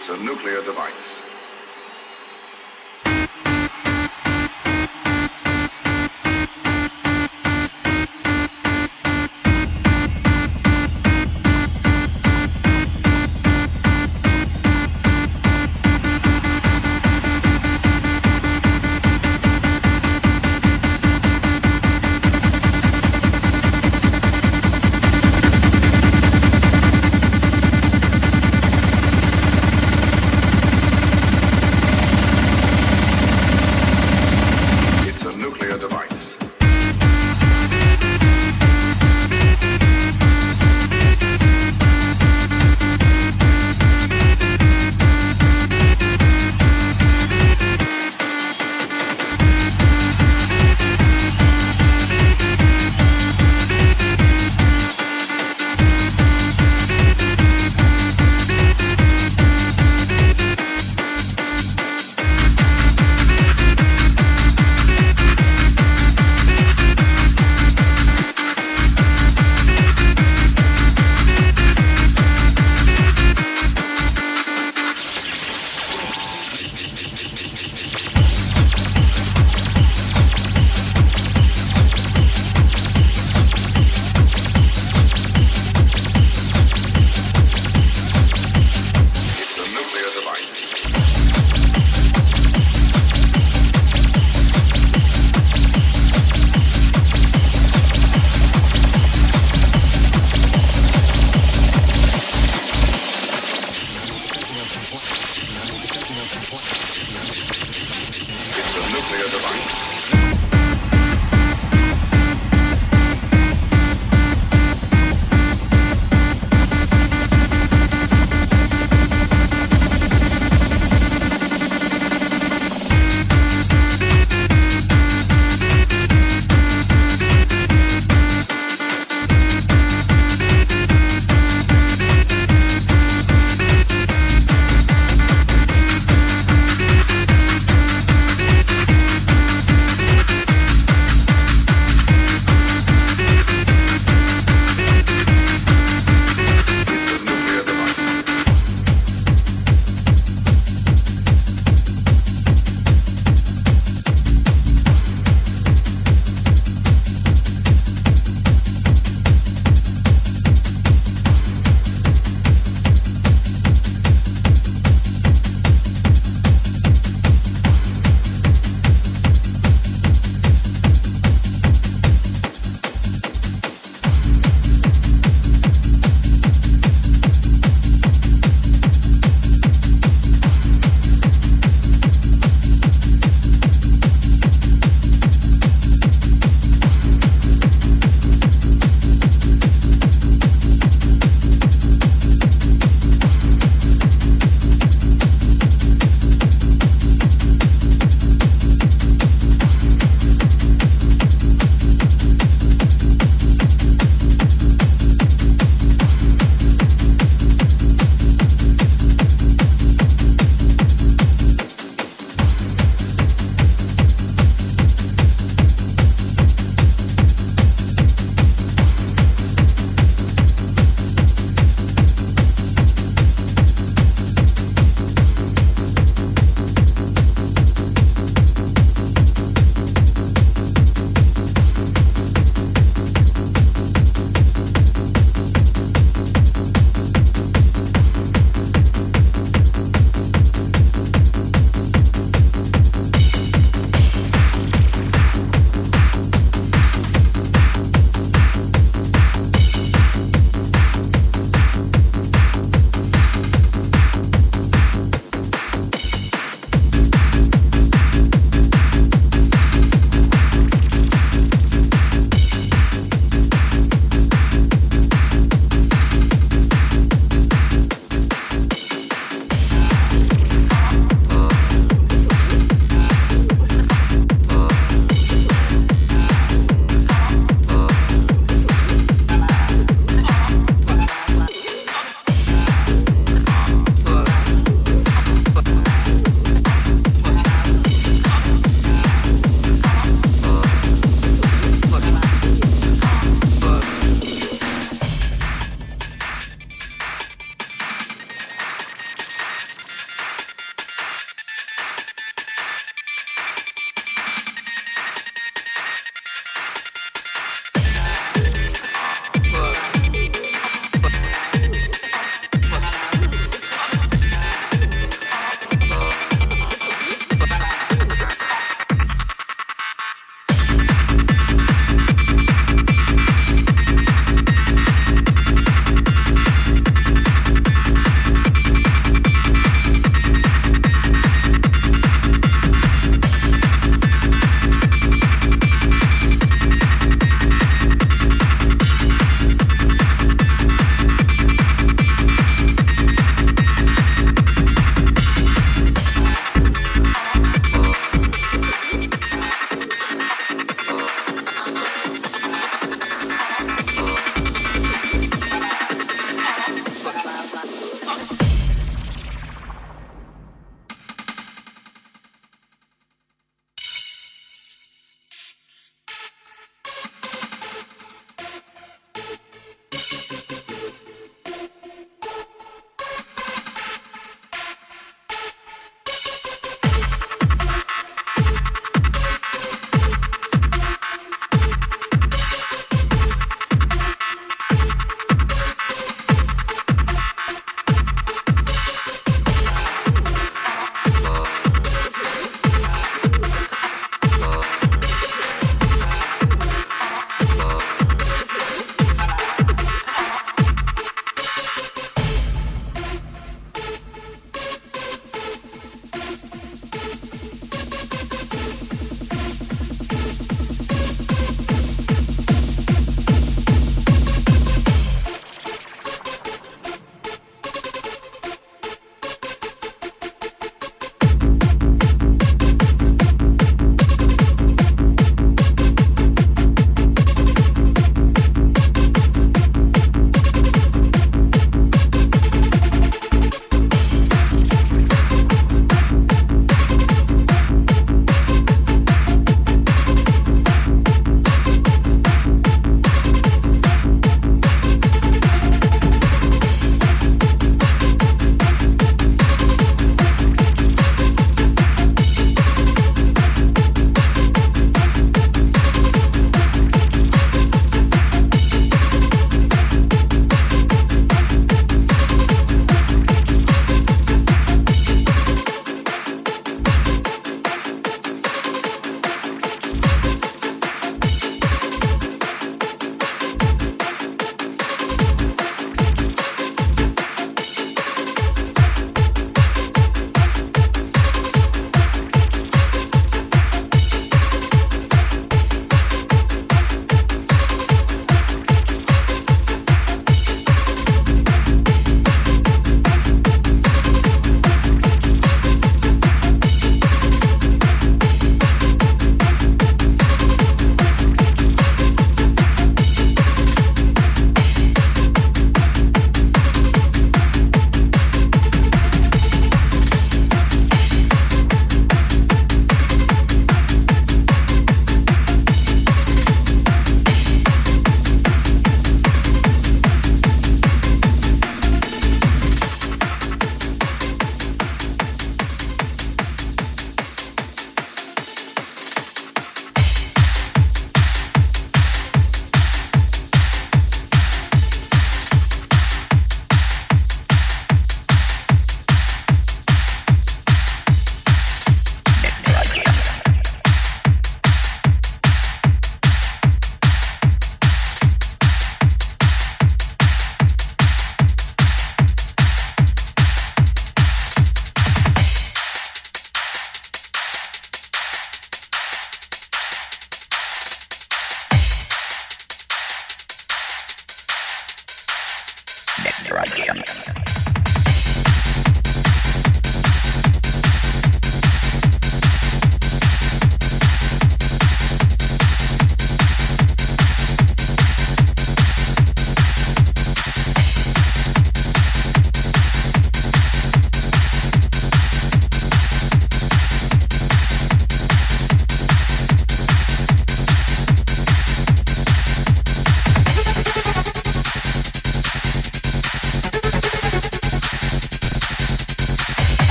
It's a nuclear device.